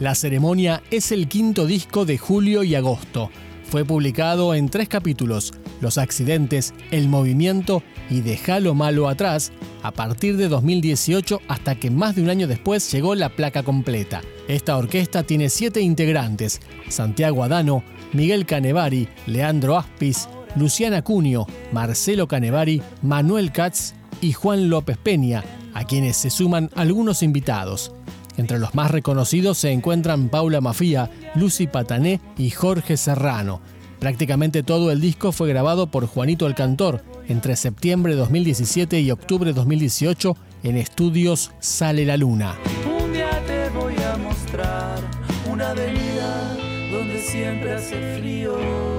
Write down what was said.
La ceremonia es el quinto disco de julio y agosto. Fue publicado en tres capítulos, Los accidentes, El movimiento y Dejalo malo atrás, a partir de 2018 hasta que más de un año después llegó la placa completa. Esta orquesta tiene siete integrantes, Santiago Adano, Miguel Canevari, Leandro Aspis, Luciana Cunio, Marcelo Canevari, Manuel Katz y Juan López Peña, a quienes se suman algunos invitados. Entre los más reconocidos se encuentran Paula Mafía, Lucy Patané y Jorge Serrano. Prácticamente todo el disco fue grabado por Juanito el Cantor entre septiembre de 2017 y octubre de 2018 en estudios Sale la Luna. Un día te voy a mostrar una avenida donde siempre hace frío.